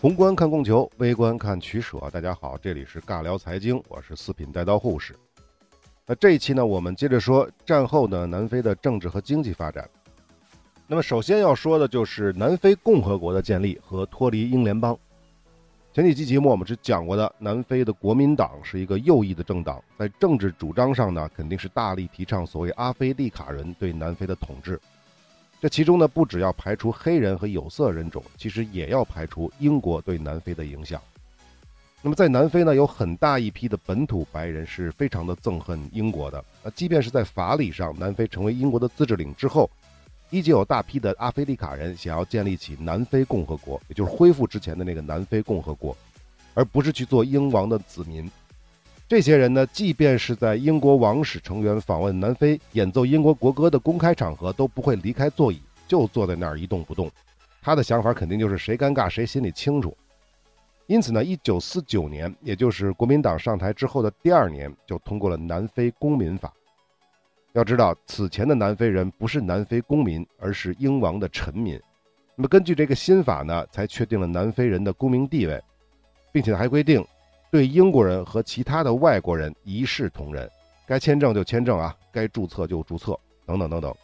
宏观看供求，微观看取舍。大家好，这里是尬聊财经，我是四品带刀护士。那这一期呢，我们接着说战后的南非的政治和经济发展。那么首先要说的就是南非共和国的建立和脱离英联邦。前几期节目我们是讲过的，南非的国民党是一个右翼的政党，在政治主张上呢，肯定是大力提倡所谓阿非利卡人对南非的统治。这其中呢，不只要排除黑人和有色人种，其实也要排除英国对南非的影响。那么在南非呢，有很大一批的本土白人是非常的憎恨英国的。那即便是在法理上，南非成为英国的自治领之后，依旧有大批的阿非利卡人想要建立起南非共和国，也就是恢复之前的那个南非共和国，而不是去做英王的子民。这些人呢，即便是在英国王室成员访问南非演奏英国国歌的公开场合，都不会离开座椅，就坐在那儿一动不动。他的想法肯定就是谁尴尬谁心里清楚。因此呢，一九四九年，也就是国民党上台之后的第二年，就通过了南非公民法。要知道，此前的南非人不是南非公民，而是英王的臣民。那么根据这个新法呢，才确定了南非人的公民地位，并且还规定。对英国人和其他的外国人一视同仁，该签证就签证啊，该注册就注册，等等等等。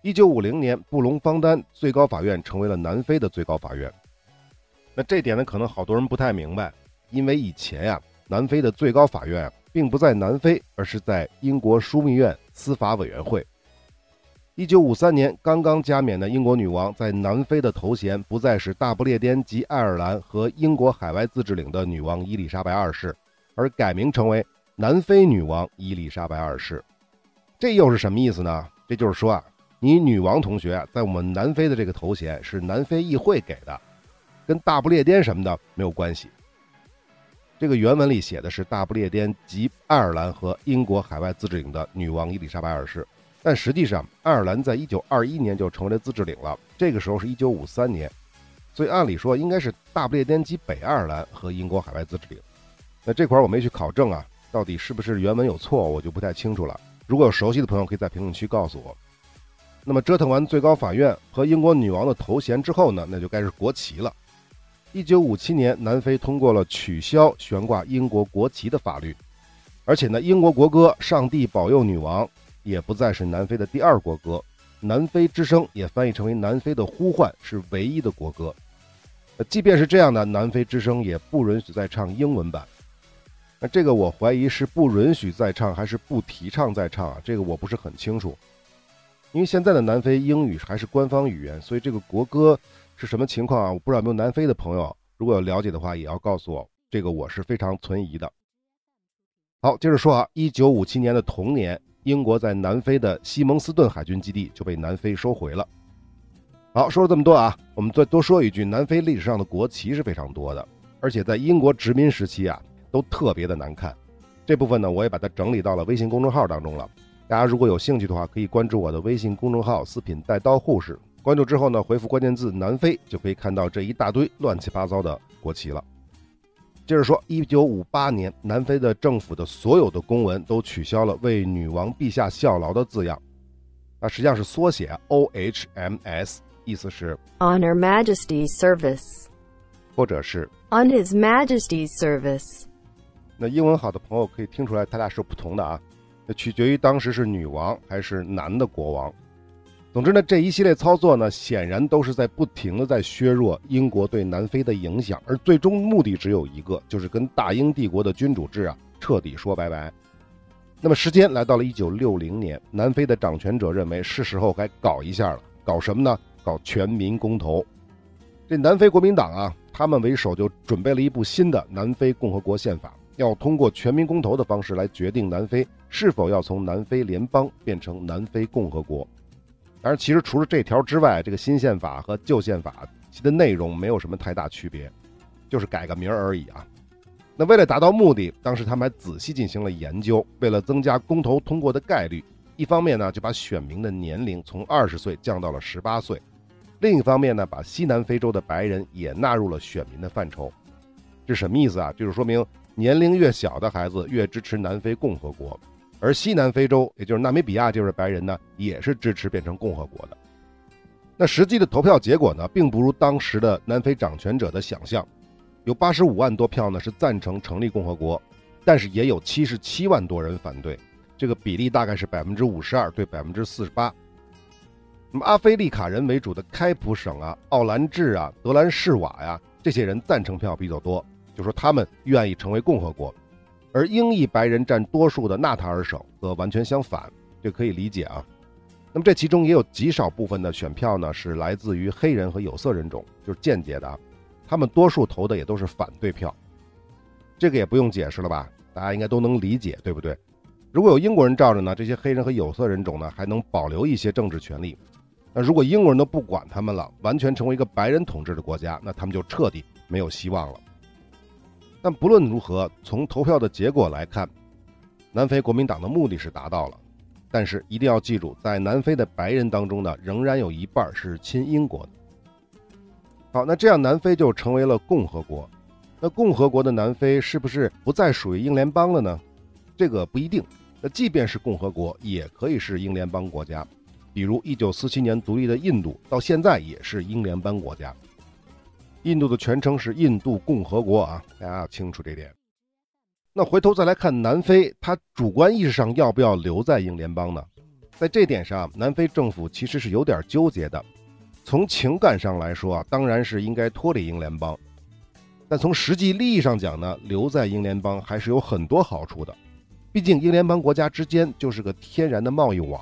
一九五零年，布隆方丹最高法院成为了南非的最高法院。那这点呢，可能好多人不太明白，因为以前呀，南非的最高法院并不在南非，而是在英国枢密院司法委员会。一九五三年，刚刚加冕的英国女王在南非的头衔不再是大不列颠及爱尔兰和英国海外自治领的女王伊丽莎白二世，而改名成为南非女王伊丽莎白二世。这又是什么意思呢？这就是说啊，你女王同学在我们南非的这个头衔是南非议会给的，跟大不列颠什么的没有关系。这个原文里写的是大不列颠及爱尔兰和英国海外自治领的女王伊丽莎白二世。但实际上，爱尔兰在一九二一年就成为了自治领了。这个时候是一九五三年，所以按理说应该是大不列颠及北爱尔兰和英国海外自治领。那这块儿我没去考证啊，到底是不是原文有错，我就不太清楚了。如果有熟悉的朋友，可以在评论区告诉我。那么折腾完最高法院和英国女王的头衔之后呢，那就该是国旗了。一九五七年，南非通过了取消悬挂英国国旗的法律，而且呢，英国国歌《上帝保佑女王》。也不再是南非的第二国歌，南非之声也翻译成为南非的呼唤，是唯一的国歌。呃，即便是这样的，南非之声也不允许再唱英文版。那这个我怀疑是不允许再唱，还是不提倡再唱啊？这个我不是很清楚。因为现在的南非英语还是官方语言，所以这个国歌是什么情况啊？我不知道有没有南非的朋友，如果有了解的话，也要告诉我。这个我是非常存疑的。好，接着说啊，一九五七年的同年。英国在南非的西蒙斯顿海军基地就被南非收回了。好，说了这么多啊，我们再多说一句，南非历史上的国旗是非常多的，而且在英国殖民时期啊，都特别的难看。这部分呢，我也把它整理到了微信公众号当中了。大家如果有兴趣的话，可以关注我的微信公众号“四品带刀护士”。关注之后呢，回复关键字“南非”，就可以看到这一大堆乱七八糟的国旗了。接着说，一九五八年，南非的政府的所有的公文都取消了“为女王陛下效劳”的字样，那实际上是缩写 OHMS，意思是 On Her Majesty's Service，或者是 On His Majesty's Service。那英文好的朋友可以听出来，它俩是不同的啊，那取决于当时是女王还是男的国王。总之呢，这一系列操作呢，显然都是在不停的在削弱英国对南非的影响，而最终目的只有一个，就是跟大英帝国的君主制啊彻底说拜拜。那么时间来到了一九六零年，南非的掌权者认为是时候该搞一下了，搞什么呢？搞全民公投。这南非国民党啊，他们为首就准备了一部新的南非共和国宪法，要通过全民公投的方式来决定南非是否要从南非联邦变成南非共和国。但是，其实除了这条之外，这个新宪法和旧宪法其的内容没有什么太大区别，就是改个名而已啊。那为了达到目的，当时他们还仔细进行了研究。为了增加公投通过的概率，一方面呢就把选民的年龄从二十岁降到了十八岁，另一方面呢把西南非洲的白人也纳入了选民的范畴。这什么意思啊？就是说明年龄越小的孩子越支持南非共和国。而西南非洲，也就是纳米比亚这边白人呢，也是支持变成共和国的。那实际的投票结果呢，并不如当时的南非掌权者的想象，有八十五万多票呢是赞成成立共和国，但是也有七十七万多人反对，这个比例大概是百分之五十二对百分之四十八。那么阿非利卡人为主的开普省啊、奥兰治啊、德兰士瓦呀，这些人赞成票比较多，就说他们愿意成为共和国。而英裔白人占多数的纳塔尔省则完全相反，这可以理解啊。那么这其中也有极少部分的选票呢，是来自于黑人和有色人种，就是间接的啊。他们多数投的也都是反对票，这个也不用解释了吧？大家应该都能理解，对不对？如果有英国人罩着呢，这些黑人和有色人种呢还能保留一些政治权利。那如果英国人都不管他们了，完全成为一个白人统治的国家，那他们就彻底没有希望了。但不论如何，从投票的结果来看，南非国民党的目的是达到了。但是一定要记住，在南非的白人当中呢，仍然有一半是亲英国的。好，那这样南非就成为了共和国。那共和国的南非是不是不再属于英联邦了呢？这个不一定。那即便是共和国，也可以是英联邦国家。比如，一九四七年独立的印度，到现在也是英联邦国家。印度的全称是印度共和国啊，大家要清楚这点。那回头再来看南非，它主观意识上要不要留在英联邦呢？在这点上，南非政府其实是有点纠结的。从情感上来说啊，当然是应该脱离英联邦。但从实际利益上讲呢，留在英联邦还是有很多好处的。毕竟英联邦国家之间就是个天然的贸易网。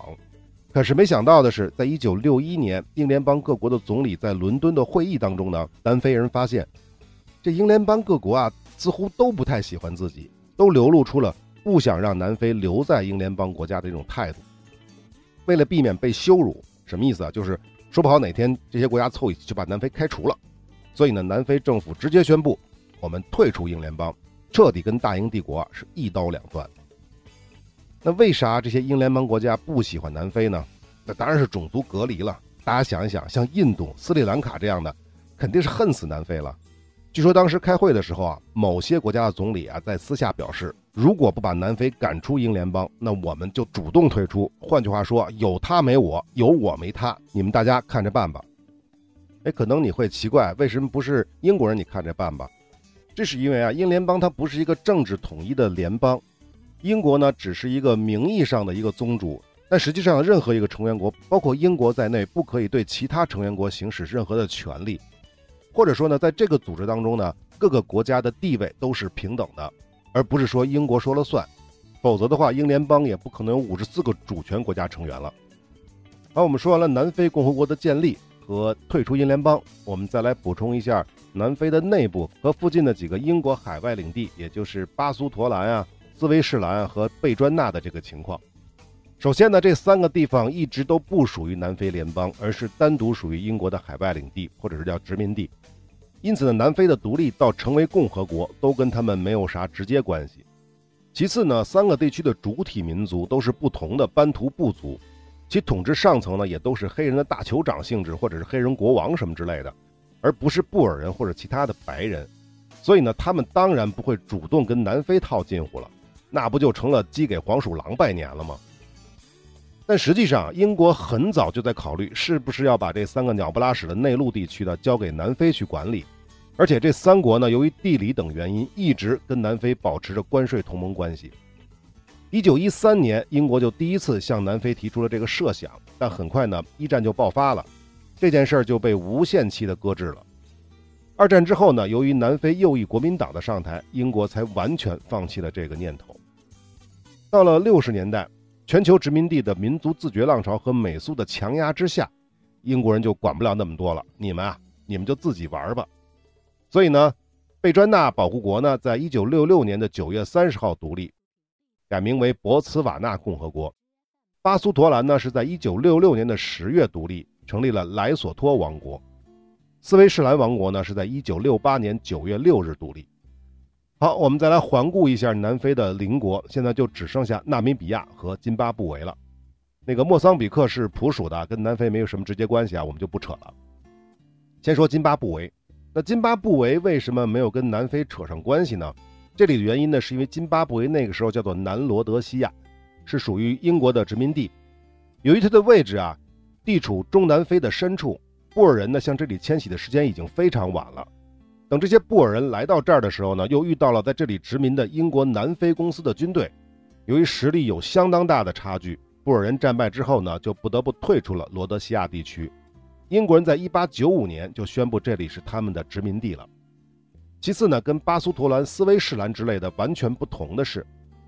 可是没想到的是，在一九六一年，英联邦各国的总理在伦敦的会议当中呢，南非人发现，这英联邦各国啊，似乎都不太喜欢自己，都流露出了不想让南非留在英联邦国家的这种态度。为了避免被羞辱，什么意思啊？就是说不好哪天这些国家凑一起就把南非开除了。所以呢，南非政府直接宣布，我们退出英联邦，彻底跟大英帝国是一刀两断。那为啥这些英联邦国家不喜欢南非呢？那当然是种族隔离了。大家想一想，像印度、斯里兰卡这样的，肯定是恨死南非了。据说当时开会的时候啊，某些国家的总理啊在私下表示，如果不把南非赶出英联邦，那我们就主动退出。换句话说，有他没我，有我没他，你们大家看着办吧。哎，可能你会奇怪，为什么不是英国人？你看着办吧。这是因为啊，英联邦它不是一个政治统一的联邦。英国呢，只是一个名义上的一个宗主，但实际上任何一个成员国，包括英国在内，不可以对其他成员国行使任何的权利，或者说呢，在这个组织当中呢，各个国家的地位都是平等的，而不是说英国说了算，否则的话，英联邦也不可能有五十四个主权国家成员了。好，我们说完了南非共和国的建立和退出英联邦，我们再来补充一下南非的内部和附近的几个英国海外领地，也就是巴苏陀兰啊。斯威士兰和贝专纳的这个情况，首先呢，这三个地方一直都不属于南非联邦，而是单独属于英国的海外领地，或者是叫殖民地。因此呢，南非的独立到成为共和国，都跟他们没有啥直接关系。其次呢，三个地区的主体民族都是不同的班图部族，其统治上层呢也都是黑人的大酋长性质，或者是黑人国王什么之类的，而不是布尔人或者其他的白人。所以呢，他们当然不会主动跟南非套近乎了。那不就成了鸡给黄鼠狼拜年了吗？但实际上，英国很早就在考虑是不是要把这三个鸟不拉屎的内陆地区呢交给南非去管理。而且这三国呢，由于地理等原因，一直跟南非保持着关税同盟关系。一九一三年，英国就第一次向南非提出了这个设想，但很快呢，一战就爆发了，这件事儿就被无限期的搁置了。二战之后呢，由于南非右翼国民党的上台，英国才完全放弃了这个念头。到了六十年代，全球殖民地的民族自觉浪潮和美苏的强压之下，英国人就管不了那么多了。你们啊，你们就自己玩吧。所以呢，贝专纳保护国呢，在一九六六年的九月三十号独立，改名为博茨瓦纳共和国。巴苏陀兰呢，是在一九六六年的十月独立，成立了莱索托王国。斯威士兰王国呢，是在一九六八年九月六日独立。好，我们再来环顾一下南非的邻国，现在就只剩下纳米比亚和津巴布韦了。那个莫桑比克是普属的，跟南非没有什么直接关系啊，我们就不扯了。先说津巴布韦，那津巴布韦为什么没有跟南非扯上关系呢？这里的原因呢，是因为津巴布韦那个时候叫做南罗德西亚，是属于英国的殖民地。由于它的位置啊，地处中南非的深处，布尔人呢向这里迁徙的时间已经非常晚了。等这些布尔人来到这儿的时候呢，又遇到了在这里殖民的英国南非公司的军队。由于实力有相当大的差距，布尔人战败之后呢，就不得不退出了罗德西亚地区。英国人在1895年就宣布这里是他们的殖民地了。其次呢，跟巴苏图兰、斯威士兰之类的完全不同的是，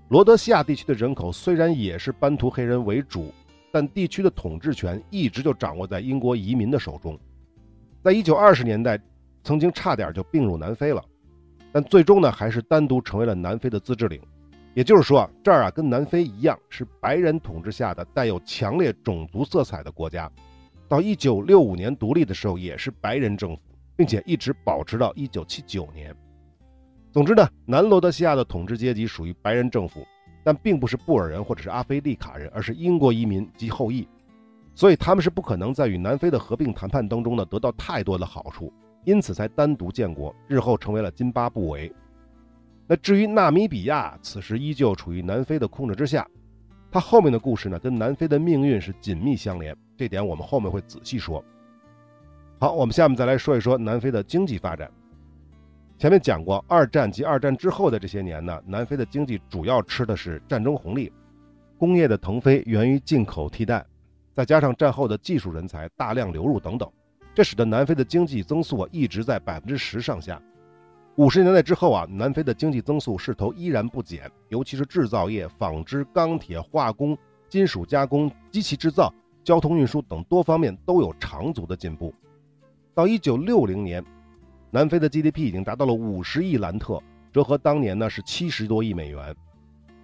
罗德西亚地区的人口虽然也是班图黑人为主，但地区的统治权一直就掌握在英国移民的手中。在1920年代，曾经差点就并入南非了，但最终呢，还是单独成为了南非的自治领。也就是说，这儿啊跟南非一样，是白人统治下的带有强烈种族色彩的国家。到一九六五年独立的时候，也是白人政府，并且一直保持到一九七九年。总之呢，南罗德西亚的统治阶级属于白人政府，但并不是布尔人或者是阿非利卡人，而是英国移民及后裔，所以他们是不可能在与南非的合并谈判当中呢得到太多的好处，因此才单独建国，日后成为了津巴布韦。那至于纳米比亚，此时依旧处于南非的控制之下。它后面的故事呢，跟南非的命运是紧密相连，这点我们后面会仔细说。好，我们下面再来说一说南非的经济发展。前面讲过，二战及二战之后的这些年呢，南非的经济主要吃的是战争红利，工业的腾飞源于进口替代，再加上战后的技术人才大量流入等等，这使得南非的经济增速啊一直在百分之十上下。五十年代之后啊，南非的经济增速势头依然不减，尤其是制造业、纺织、钢铁、化工、金属加工、机器制造、交通运输等多方面都有长足的进步。到一九六零年，南非的 GDP 已经达到了五十亿兰特，折合当年呢是七十多亿美元，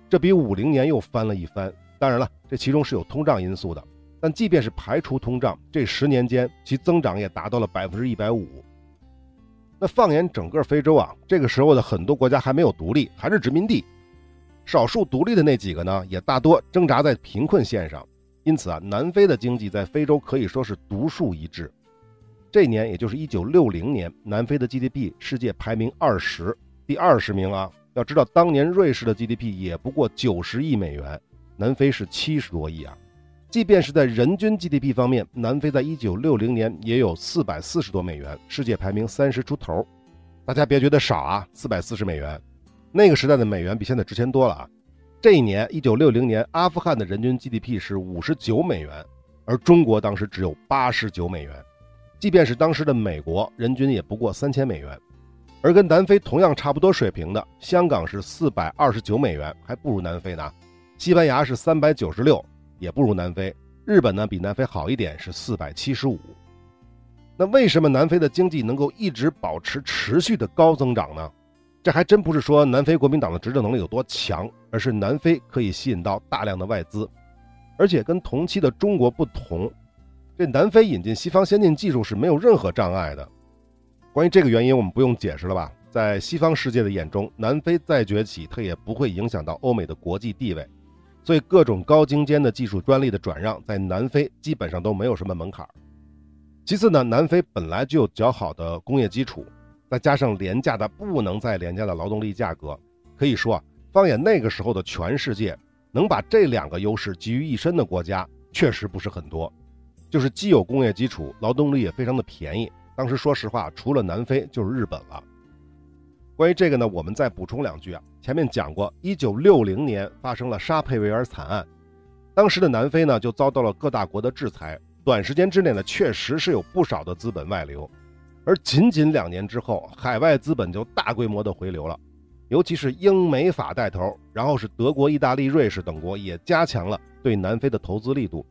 这比五零年又翻了一番。当然了，这其中是有通胀因素的，但即便是排除通胀，这十年间其增长也达到了百分之一百五。那放眼整个非洲啊，这个时候的很多国家还没有独立，还是殖民地。少数独立的那几个呢，也大多挣扎在贫困线上。因此啊，南非的经济在非洲可以说是独树一帜。这年，也就是一九六零年，南非的 GDP 世界排名二十，第二十名啊。要知道，当年瑞士的 GDP 也不过九十亿美元，南非是七十多亿啊。即便是在人均 GDP 方面，南非在1960年也有440多美元，世界排名三十出头。大家别觉得少啊，440美元，那个时代的美元比现在值钱多了啊。这一年，1960年，阿富汗的人均 GDP 是59美元，而中国当时只有89美元。即便是当时的美国，人均也不过三千美元。而跟南非同样差不多水平的香港是429美元，还不如南非呢。西班牙是396。也不如南非，日本呢比南非好一点，是四百七十五。那为什么南非的经济能够一直保持持续的高增长呢？这还真不是说南非国民党的执政能力有多强，而是南非可以吸引到大量的外资，而且跟同期的中国不同，这南非引进西方先进技术是没有任何障碍的。关于这个原因，我们不用解释了吧？在西方世界的眼中，南非再崛起，它也不会影响到欧美的国际地位。所以，各种高精尖的技术专利的转让，在南非基本上都没有什么门槛。其次呢，南非本来就有较好的工业基础，再加上廉价的不能再廉价的劳动力价格，可以说啊，放眼那个时候的全世界，能把这两个优势集于一身的国家，确实不是很多。就是既有工业基础，劳动力也非常的便宜。当时说实话，除了南非就是日本了。关于这个呢，我们再补充两句啊。前面讲过，一九六零年发生了沙佩维尔惨案，当时的南非呢就遭到了各大国的制裁，短时间之内呢确实是有不少的资本外流，而仅仅两年之后，海外资本就大规模的回流了，尤其是英美法带头，然后是德国、意大利、瑞士等国也加强了对南非的投资力度。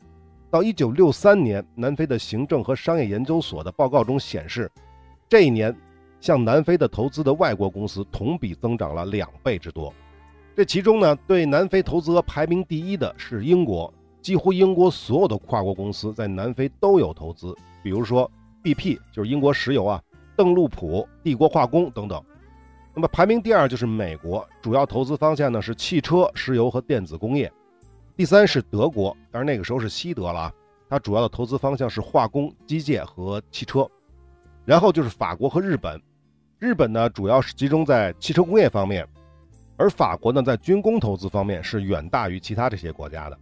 到一九六三年，南非的行政和商业研究所的报告中显示，这一年。向南非的投资的外国公司同比增长了两倍之多，这其中呢，对南非投资额排名第一的是英国，几乎英国所有的跨国公司在南非都有投资，比如说 BP 就是英国石油啊，邓禄普、帝国化工等等。那么排名第二就是美国，主要投资方向呢是汽车、石油和电子工业。第三是德国，当然那个时候是西德了啊，它主要的投资方向是化工、机械和汽车。然后就是法国和日本。日本呢，主要是集中在汽车工业方面，而法国呢，在军工投资方面是远大于其他这些国家的。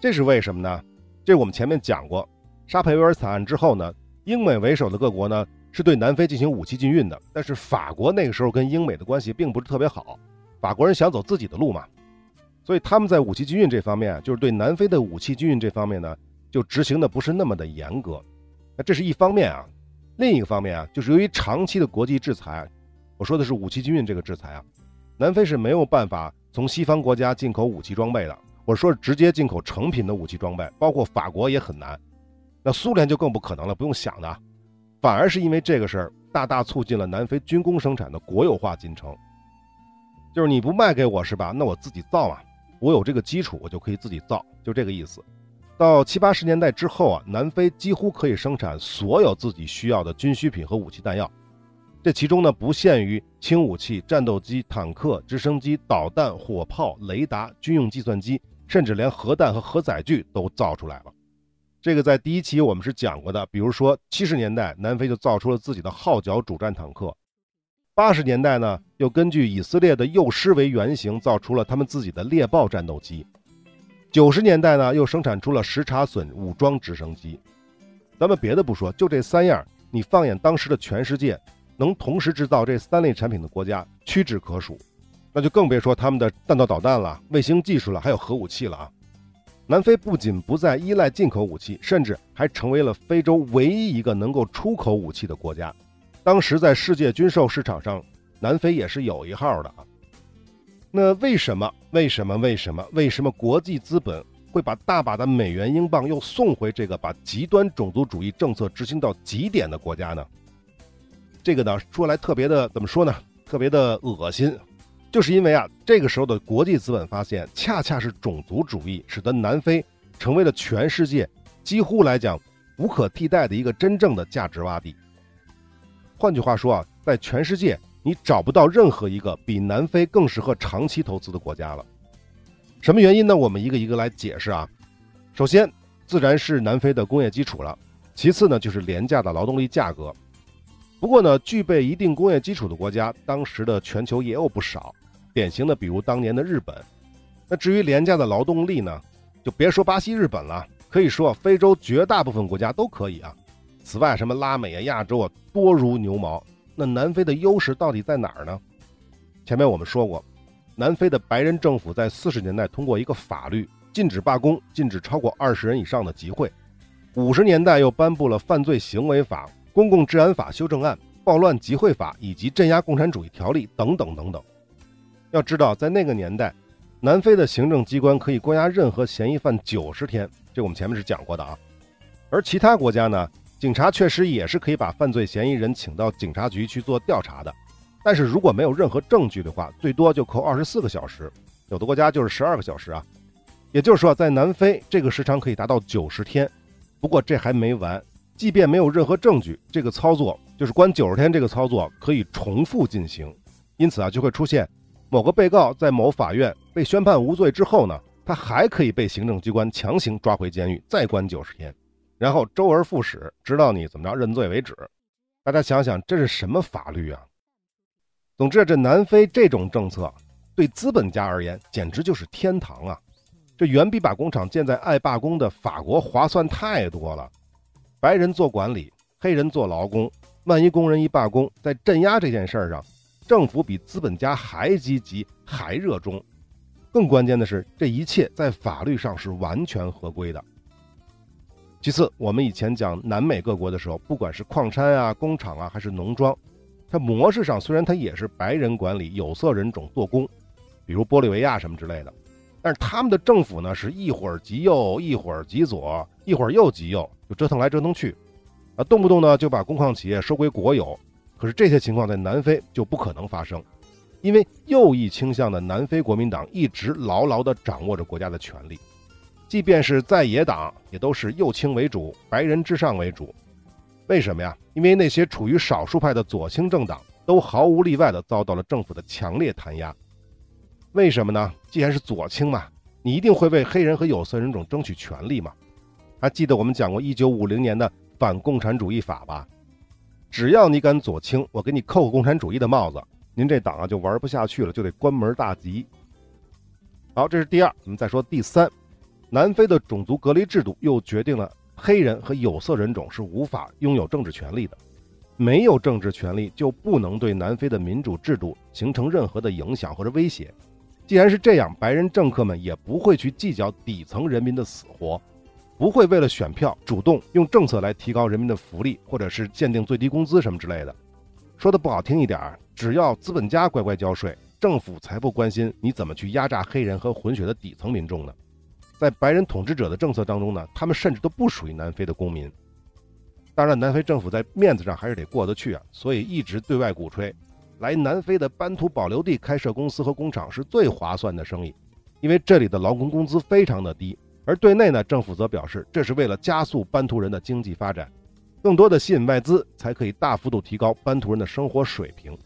这是为什么呢？这我们前面讲过，沙佩维尔惨案之后呢，英美为首的各国呢是对南非进行武器禁运的，但是法国那个时候跟英美的关系并不是特别好，法国人想走自己的路嘛，所以他们在武器禁运这方面，就是对南非的武器禁运这方面呢，就执行的不是那么的严格。那这是一方面啊，另一个方面啊，就是由于长期的国际制裁，我说的是武器禁运这个制裁啊，南非是没有办法从西方国家进口武器装备的，我说直接进口成品的武器装备，包括法国也很难。那苏联就更不可能了，不用想的，反而是因为这个事儿，大大促进了南非军工生产的国有化进程。就是你不卖给我是吧？那我自己造啊，我有这个基础，我就可以自己造，就这个意思。到七八十年代之后啊，南非几乎可以生产所有自己需要的军需品和武器弹药，这其中呢不限于轻武器、战斗机、坦克、直升机、导弹、火炮、雷达、军用计算机，甚至连核弹和核载具都造出来了。这个在第一期我们是讲过的，比如说七十年代南非就造出了自己的号角主战坦克，八十年代呢又根据以色列的幼师为原型造出了他们自己的猎豹战斗机，九十年代呢又生产出了什察隼武装直升机。咱们别的不说，就这三样，你放眼当时的全世界，能同时制造这三类产品的国家屈指可数，那就更别说他们的弹道导弹了、卫星技术了，还有核武器了啊。南非不仅不再依赖进口武器，甚至还成为了非洲唯一一个能够出口武器的国家。当时在世界军售市场上，南非也是有一号的啊。那为什么？为什么？为什么？为什么国际资本会把大把的美元、英镑又送回这个把极端种族主义政策执行到极点的国家呢？这个呢，说来特别的怎么说呢？特别的恶心。就是因为啊，这个时候的国际资本发现，恰恰是种族主义使得南非成为了全世界几乎来讲无可替代的一个真正的价值洼地。换句话说啊，在全世界你找不到任何一个比南非更适合长期投资的国家了。什么原因呢？我们一个一个来解释啊。首先，自然是南非的工业基础了；其次呢，就是廉价的劳动力价格。不过呢，具备一定工业基础的国家，当时的全球也有不少。典型的，比如当年的日本。那至于廉价的劳动力呢，就别说巴西、日本了，可以说非洲绝大部分国家都可以啊。此外，什么拉美啊、亚洲啊，多如牛毛。那南非的优势到底在哪儿呢？前面我们说过，南非的白人政府在四十年代通过一个法律，禁止罢工，禁止超过二十人以上的集会。五十年代又颁布了犯罪行为法。公共治安法修正案、暴乱集会法以及镇压共产主义条例等等等等。要知道，在那个年代，南非的行政机关可以关押任何嫌疑犯九十天，这我们前面是讲过的啊。而其他国家呢，警察确实也是可以把犯罪嫌疑人请到警察局去做调查的，但是如果没有任何证据的话，最多就扣二十四个小时，有的国家就是十二个小时啊。也就是说，在南非这个时长可以达到九十天。不过这还没完。即便没有任何证据，这个操作就是关九十天，这个操作可以重复进行，因此啊，就会出现某个被告在某法院被宣判无罪之后呢，他还可以被行政机关强行抓回监狱，再关九十天，然后周而复始，直到你怎么着认罪为止。大家想想，这是什么法律啊？总之，这南非这种政策对资本家而言简直就是天堂啊！这远比把工厂建在爱罢工的法国划算太多了。白人做管理，黑人做劳工。万一工人一罢工，在镇压这件事儿上，政府比资本家还积极，还热衷。更关键的是，这一切在法律上是完全合规的。其次，我们以前讲南美各国的时候，不管是矿山啊、工厂啊，还是农庄，它模式上虽然它也是白人管理，有色人种做工，比如玻利维亚什么之类的，但是他们的政府呢，是一会儿极右，一会儿极左，一会儿又极右。就折腾来折腾去，啊，动不动呢就把工矿企业收归国有。可是这些情况在南非就不可能发生，因为右翼倾向的南非国民党一直牢牢地掌握着国家的权力，即便是在野党也都是右倾为主，白人至上为主。为什么呀？因为那些处于少数派的左倾政党都毫无例外地遭到了政府的强烈弹压。为什么呢？既然是左倾嘛，你一定会为黑人和有色人种争取权利嘛。还记得我们讲过一九五零年的反共产主义法吧？只要你敢左倾，我给你扣个共产主义的帽子，您这党啊就玩不下去了，就得关门大吉。好，这是第二。我们再说第三，南非的种族隔离制度又决定了黑人和有色人种是无法拥有政治权利的。没有政治权利，就不能对南非的民主制度形成任何的影响或者威胁。既然是这样，白人政客们也不会去计较底层人民的死活，不会为了选票主动用政策来提高人民的福利，或者是限定最低工资什么之类的。说的不好听一点，只要资本家乖乖交税，政府才不关心你怎么去压榨黑人和混血的底层民众呢。在白人统治者的政策当中呢，他们甚至都不属于南非的公民。当然，南非政府在面子上还是得过得去啊，所以一直对外鼓吹，来南非的班图保留地开设公司和工厂是最划算的生意，因为这里的劳工工资非常的低。而对内呢，政府则表示，这是为了加速班图人的经济发展，更多的吸引外资，才可以大幅度提高班图人的生活水平。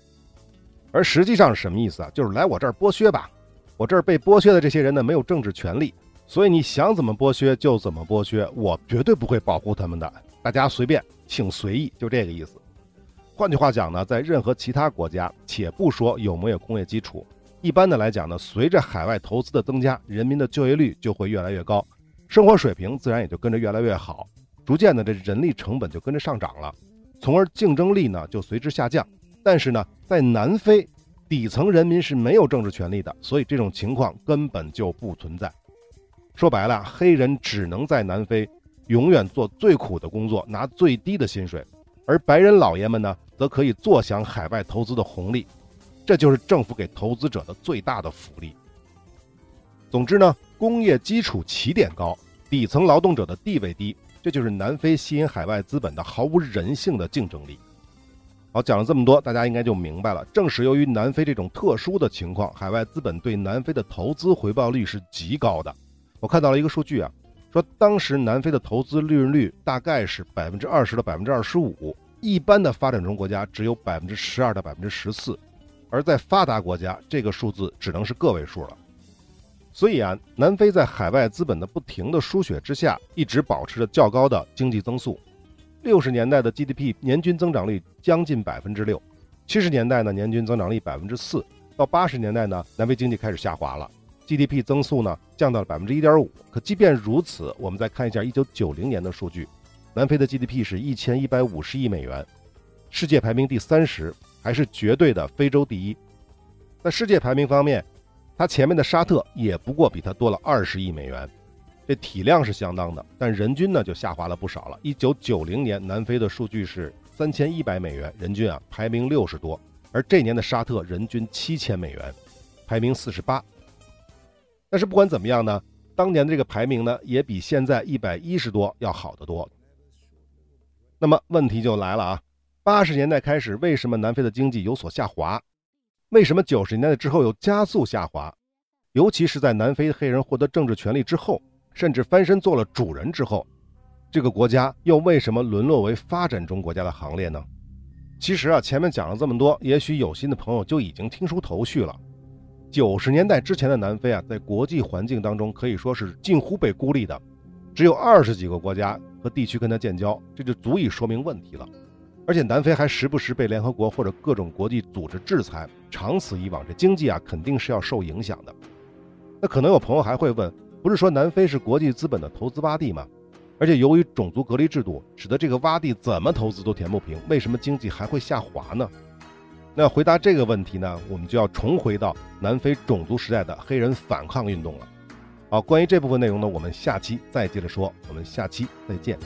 而实际上是什么意思啊？就是来我这儿剥削吧，我这儿被剥削的这些人呢，没有政治权利，所以你想怎么剥削就怎么剥削，我绝对不会保护他们的。大家随便，请随意，就这个意思。换句话讲呢，在任何其他国家，且不说有没有工业基础，一般的来讲呢，随着海外投资的增加，人民的就业率就会越来越高，生活水平自然也就跟着越来越好，逐渐的这人力成本就跟着上涨了，从而竞争力呢就随之下降。但是呢，在南非，底层人民是没有政治权利的，所以这种情况根本就不存在。说白了，黑人只能在南非。永远做最苦的工作，拿最低的薪水，而白人老爷们呢，则可以坐享海外投资的红利，这就是政府给投资者的最大的福利。总之呢，工业基础起点高，底层劳动者的地位低，这就是南非吸引海外资本的毫无人性的竞争力。好，讲了这么多，大家应该就明白了。正是由于南非这种特殊的情况，海外资本对南非的投资回报率是极高的。我看到了一个数据啊。说当时南非的投资利润率大概是百分之二十到百分之二十五，一般的发展中国家只有百分之十二到百分之十四，而在发达国家这个数字只能是个位数了。所以啊，南非在海外资本的不停的输血之下，一直保持着较高的经济增速。六十年代的 GDP 年均增长率将近百分之六，七十年代呢年均增长率百分之四，到八十年代呢南非经济开始下滑了。GDP 增速呢降到了百分之一点五，可即便如此，我们再看一下一九九零年的数据，南非的 GDP 是一千一百五十亿美元，世界排名第三十，还是绝对的非洲第一。在世界排名方面，它前面的沙特也不过比它多了二十亿美元，这体量是相当的，但人均呢就下滑了不少了。一九九零年南非的数据是三千一百美元人均啊，排名六十多，而这年的沙特人均七千美元，排名四十八。但是不管怎么样呢，当年的这个排名呢，也比现在一百一十多要好得多。那么问题就来了啊，八十年代开始，为什么南非的经济有所下滑？为什么九十年代之后又加速下滑？尤其是在南非黑人获得政治权利之后，甚至翻身做了主人之后，这个国家又为什么沦落为发展中国家的行列呢？其实啊，前面讲了这么多，也许有心的朋友就已经听出头绪了。九十年代之前的南非啊，在国际环境当中可以说是近乎被孤立的，只有二十几个国家和地区跟他建交，这就足以说明问题了。而且南非还时不时被联合国或者各种国际组织制裁，长此以往，这经济啊肯定是要受影响的。那可能有朋友还会问，不是说南非是国际资本的投资洼地吗？而且由于种族隔离制度，使得这个洼地怎么投资都填不平，为什么经济还会下滑呢？那回答这个问题呢，我们就要重回到南非种族时代的黑人反抗运动了。好，关于这部分内容呢，我们下期再接着说。我们下期再见。